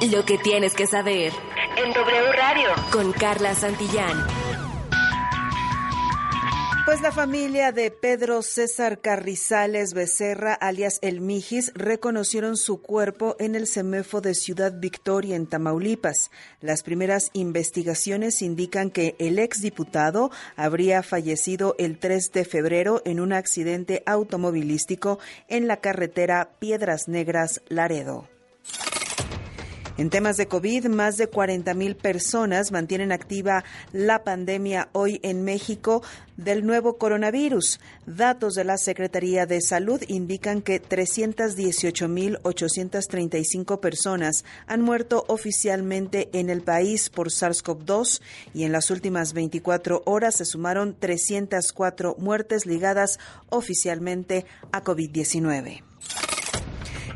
Lo que tienes que saber En W Radio. con Carla Santillán. Pues la familia de Pedro César Carrizales Becerra, alias El Mijis, reconocieron su cuerpo en el CEMEFO de Ciudad Victoria, en Tamaulipas. Las primeras investigaciones indican que el exdiputado habría fallecido el 3 de febrero en un accidente automovilístico en la carretera Piedras Negras Laredo. En temas de COVID, más de 40 mil personas mantienen activa la pandemia hoy en México del nuevo coronavirus. Datos de la Secretaría de Salud indican que 318.835 personas han muerto oficialmente en el país por SARS-CoV-2 y en las últimas 24 horas se sumaron 304 muertes ligadas oficialmente a COVID-19.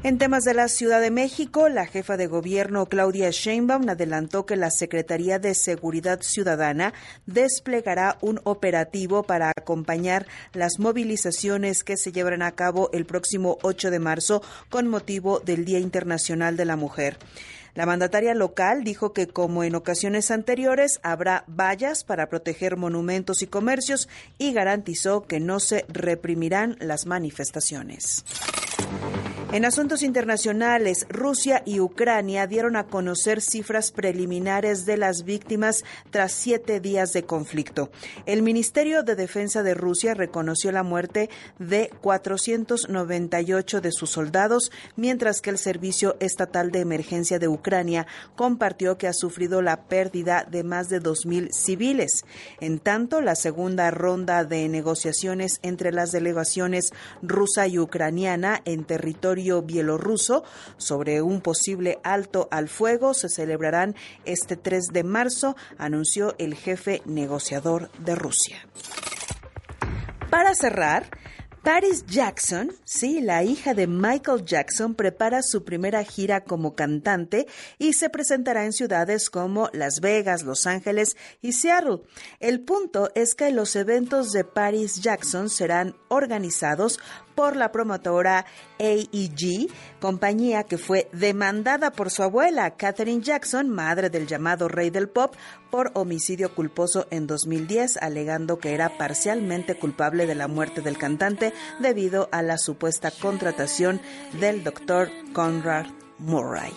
En temas de la Ciudad de México, la jefa de gobierno Claudia Sheinbaum adelantó que la Secretaría de Seguridad Ciudadana desplegará un operativo para acompañar las movilizaciones que se llevarán a cabo el próximo 8 de marzo con motivo del Día Internacional de la Mujer. La mandataria local dijo que, como en ocasiones anteriores, habrá vallas para proteger monumentos y comercios y garantizó que no se reprimirán las manifestaciones. En asuntos internacionales, Rusia y Ucrania dieron a conocer cifras preliminares de las víctimas tras siete días de conflicto. El Ministerio de Defensa de Rusia reconoció la muerte de 498 de sus soldados, mientras que el Servicio Estatal de Emergencia de Ucrania compartió que ha sufrido la pérdida de más de 2.000 civiles. En tanto, la segunda ronda de negociaciones entre las delegaciones rusa y ucraniana en territorio bielorruso sobre un posible alto al fuego se celebrarán este 3 de marzo, anunció el jefe negociador de Rusia. Para cerrar, Paris Jackson, sí, la hija de Michael Jackson, prepara su primera gira como cantante y se presentará en ciudades como Las Vegas, Los Ángeles y Seattle. El punto es que los eventos de Paris Jackson serán organizados por la promotora AEG, compañía que fue demandada por su abuela, Katherine Jackson, madre del llamado rey del pop, por homicidio culposo en 2010, alegando que era parcialmente culpable de la muerte del cantante debido a la supuesta contratación del doctor Conrad Murray.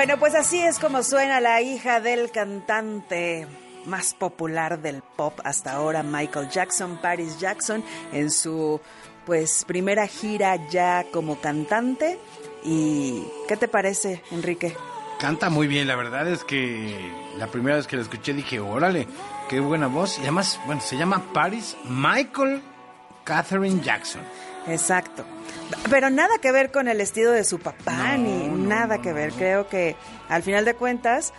Bueno, pues así es como suena la hija del cantante más popular del pop hasta ahora, Michael Jackson, Paris Jackson, en su pues primera gira ya como cantante. ¿Y qué te parece, Enrique? Canta muy bien, la verdad es que la primera vez que la escuché dije, órale, qué buena voz. Y además, bueno, se llama Paris Michael Catherine Jackson. Exacto. Pero nada que ver con el estilo de su papá, No, ni no, nada no, que ver. Creo que al final de cuentas,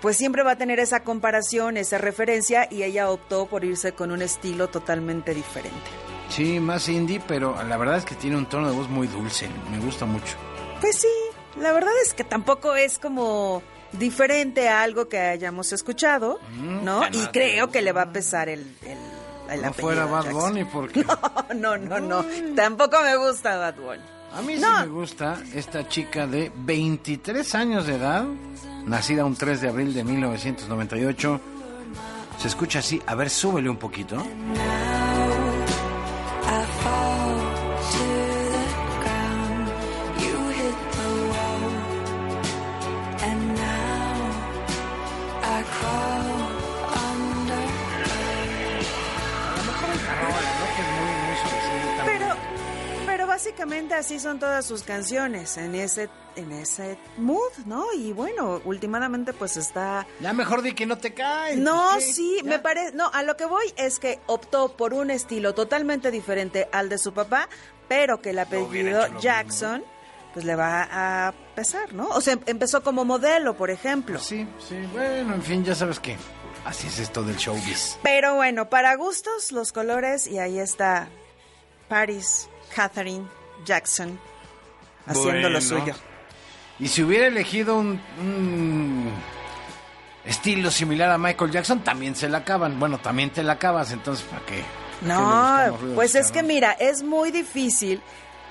pues siempre va a tener esa comparación, esa referencia, y ella optó por irse con un estilo totalmente diferente. Sí, más indie, pero la verdad es que tiene un tono de voz muy dulce. Me gusta mucho. Pues sí, la verdad es que tampoco es como diferente a algo que hayamos escuchado, Mm, ¿no? Y creo que le va a pesar el, el, el no apellido fuera Bad Jackson. Bunny porque No, no, no, no. Tampoco me gusta Bad Bunny. a mí sí me gusta esta chica de 23 años de edad, nacida un 3 de abril de 1998. Se escucha así, a ver, súbele un poquito. Básicamente así son todas sus canciones, en ese, en ese mood, ¿no? Y bueno, últimamente pues está... Ya mejor di que no te cae. No, pues, ¿qué? sí, Ya. me parece... No, a lo que voy es que optó por un estilo totalmente diferente al de su papá, pero que el apellido Jackson pues le va a pesar, ¿no? O sea, empezó como modelo, por ejemplo. Pues sí, sí, bueno, en fin, ya sabes que Así es esto del showbiz. Pero bueno, para gustos, los colores, y ahí está Paris, Catherine Jackson, haciendo lo suyo. Y si hubiera elegido un, un estilo similar a Michael Jackson, también se la acaban. Bueno, también te la acabas, entonces ¿para qué? ¿Para qué le No, pues es que mira, es muy difícil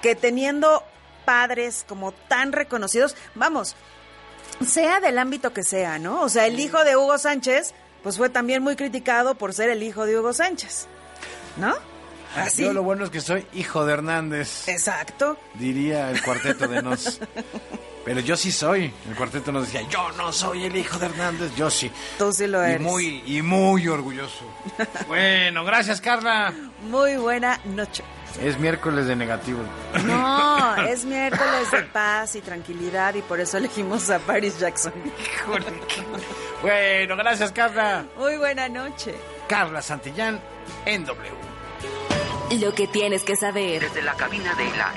que teniendo padres como tan reconocidos, vamos, sea del ámbito que sea, ¿no? O sea, el hijo de Hugo Sánchez, pues fue también muy criticado por ser el hijo de Hugo Sánchez, ¿no? Así. Yo lo bueno es que soy hijo de Hernández, Exacto. diría el cuarteto de Nos. Pero yo sí soy. El cuarteto nos decía, yo no soy el hijo de Hernández, yo sí. Tú sí lo Y eres. muy, y muy orgulloso. bueno, gracias Carla. Muy buena noche. Es miércoles de negativo. No, es miércoles de paz y tranquilidad y por eso elegimos a Paris Jackson. Híjole, Bueno, gracias Carla. Muy buena noche. Carla Santillán en W. Lo que tienes que saber. Desde la cabina de la